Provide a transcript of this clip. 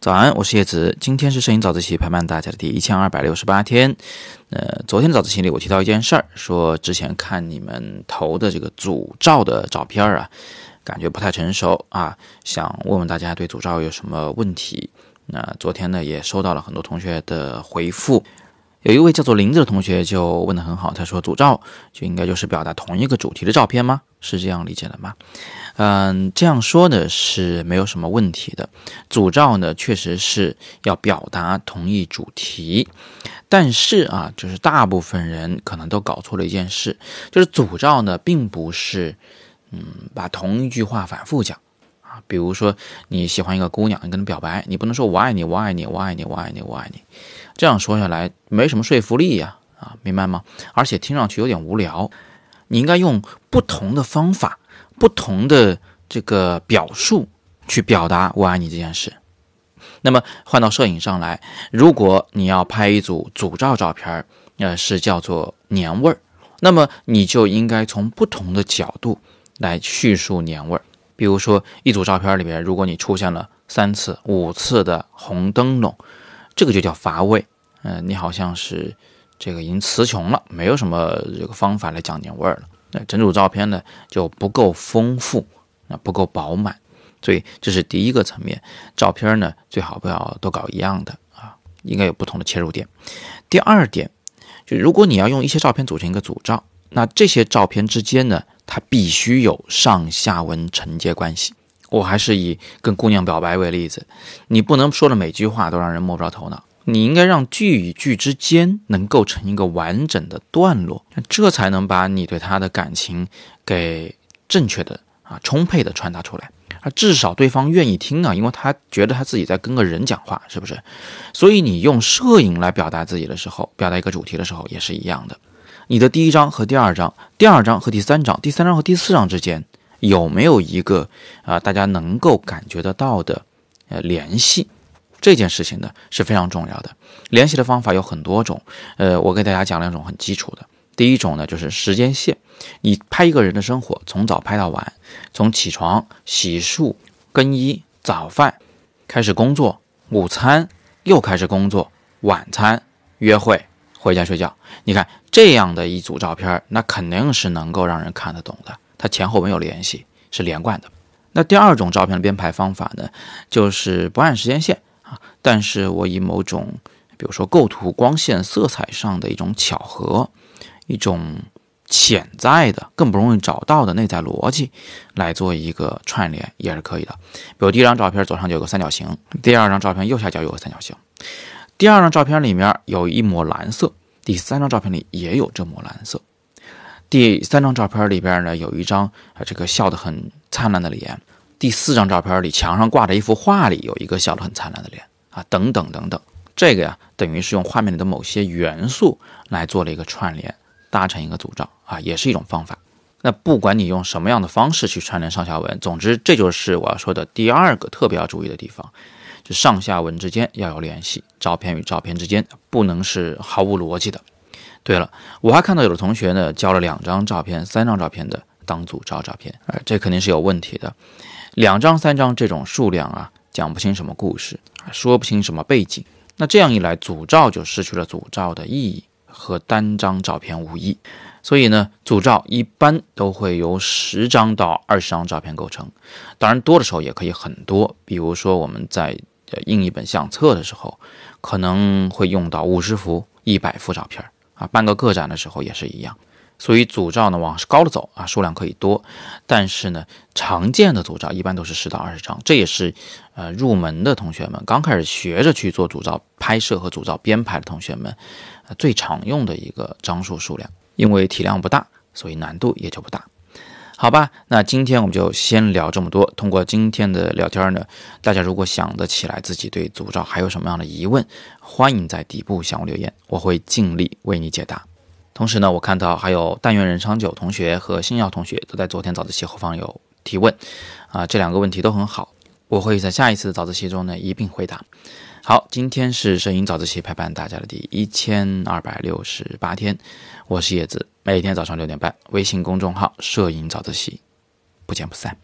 早安，我是叶子。今天是摄影早自习陪伴大家的第一千二百六十八天。呃，昨天的早自习里我提到一件事儿，说之前看你们投的这个组照的照片啊，感觉不太成熟啊，想问问大家对组照有什么问题。那昨天呢也收到了很多同学的回复，有一位叫做林子的同学就问得很好，他说组照就应该就是表达同一个主题的照片吗？是这样理解的吗？嗯，这样说呢是没有什么问题的。组照呢确实是要表达同一主题，但是啊，就是大部分人可能都搞错了一件事，就是组照呢并不是，嗯，把同一句话反复讲啊。比如说你喜欢一个姑娘，你跟她表白，你不能说我爱你，我爱你，我爱你，我爱你，我爱你，这样说下来没什么说服力呀，啊，明白吗？而且听上去有点无聊。你应该用不同的方法。不同的这个表述去表达我爱你这件事。那么换到摄影上来，如果你要拍一组组照照片儿，呃，是叫做年味儿，那么你就应该从不同的角度来叙述年味儿。比如说，一组照片里边，如果你出现了三次、五次的红灯笼，这个就叫乏味。嗯，你好像是这个已经词穷了，没有什么这个方法来讲年味儿了。那整组照片呢就不够丰富，那不够饱满，所以这是第一个层面。照片呢最好不要都搞一样的啊，应该有不同的切入点。第二点，就如果你要用一些照片组成一个组照，那这些照片之间呢，它必须有上下文承接关系。我还是以跟姑娘表白为例子，你不能说的每句话都让人摸不着头脑。你应该让句与句之间能构成一个完整的段落，这才能把你对他的感情给正确的啊充沛的传达出来，啊至少对方愿意听啊，因为他觉得他自己在跟个人讲话，是不是？所以你用摄影来表达自己的时候，表达一个主题的时候也是一样的。你的第一章和第二章，第二章和第三章，第三章和第四章之间有没有一个啊大家能够感觉得到的呃联系？这件事情呢是非常重要的，联系的方法有很多种。呃，我给大家讲两种很基础的。第一种呢就是时间线，你拍一个人的生活，从早拍到晚，从起床、洗漱、更衣、早饭开始工作，午餐又开始工作，晚餐约会，回家睡觉。你看这样的一组照片，那肯定是能够让人看得懂的，它前后没有联系，是连贯的。那第二种照片的编排方法呢，就是不按时间线。但是我以某种，比如说构图、光线、色彩上的一种巧合，一种潜在的、更不容易找到的内在逻辑，来做一个串联也是可以的。比如第一张照片左上角有个三角形，第二张照片右下角有个三角形，第二张照片里面有一抹蓝色，第三张照片里也有这抹蓝色，第三张照片里边呢有一张啊这个笑得很灿烂的脸。第四张照片里，墙上挂着一幅画，里有一个笑得很灿烂的脸等等等等，这个呀，等于是用画面里的某些元素来做了一个串联，搭成一个组照啊，也是一种方法。那不管你用什么样的方式去串联上下文，总之这就是我要说的第二个特别要注意的地方，就上下文之间要有联系，照片与照片之间不能是毫无逻辑的。对了，我还看到有的同学呢，交了两张照片、三张照片的当组照照片，啊，这肯定是有问题的。两张、三张这种数量啊，讲不清什么故事，说不清什么背景。那这样一来，组照就失去了组照的意义，和单张照片无异。所以呢，组照一般都会由十张到二十张照片构成。当然，多的时候也可以很多。比如说，我们在印一本相册的时候，可能会用到五十幅、一百幅照片啊。办个个展的时候也是一样。所以组照呢往高了走啊，数量可以多，但是呢，常见的组照一般都是十到二十张，这也是呃入门的同学们刚开始学着去做组照拍摄和组照编排的同学们，最常用的一个张数数量，因为体量不大，所以难度也就不大。好吧，那今天我们就先聊这么多。通过今天的聊天呢，大家如果想得起来自己对组照还有什么样的疑问，欢迎在底部向我留言，我会尽力为你解答。同时呢，我看到还有但愿人长久同学和星耀同学都在昨天早自习后方有提问，啊，这两个问题都很好，我会在下一次早自习中呢一并回答。好，今天是摄影早自习陪伴大家的第一千二百六十八天，我是叶子，每天早上六点半，微信公众号摄影早自习，不见不散。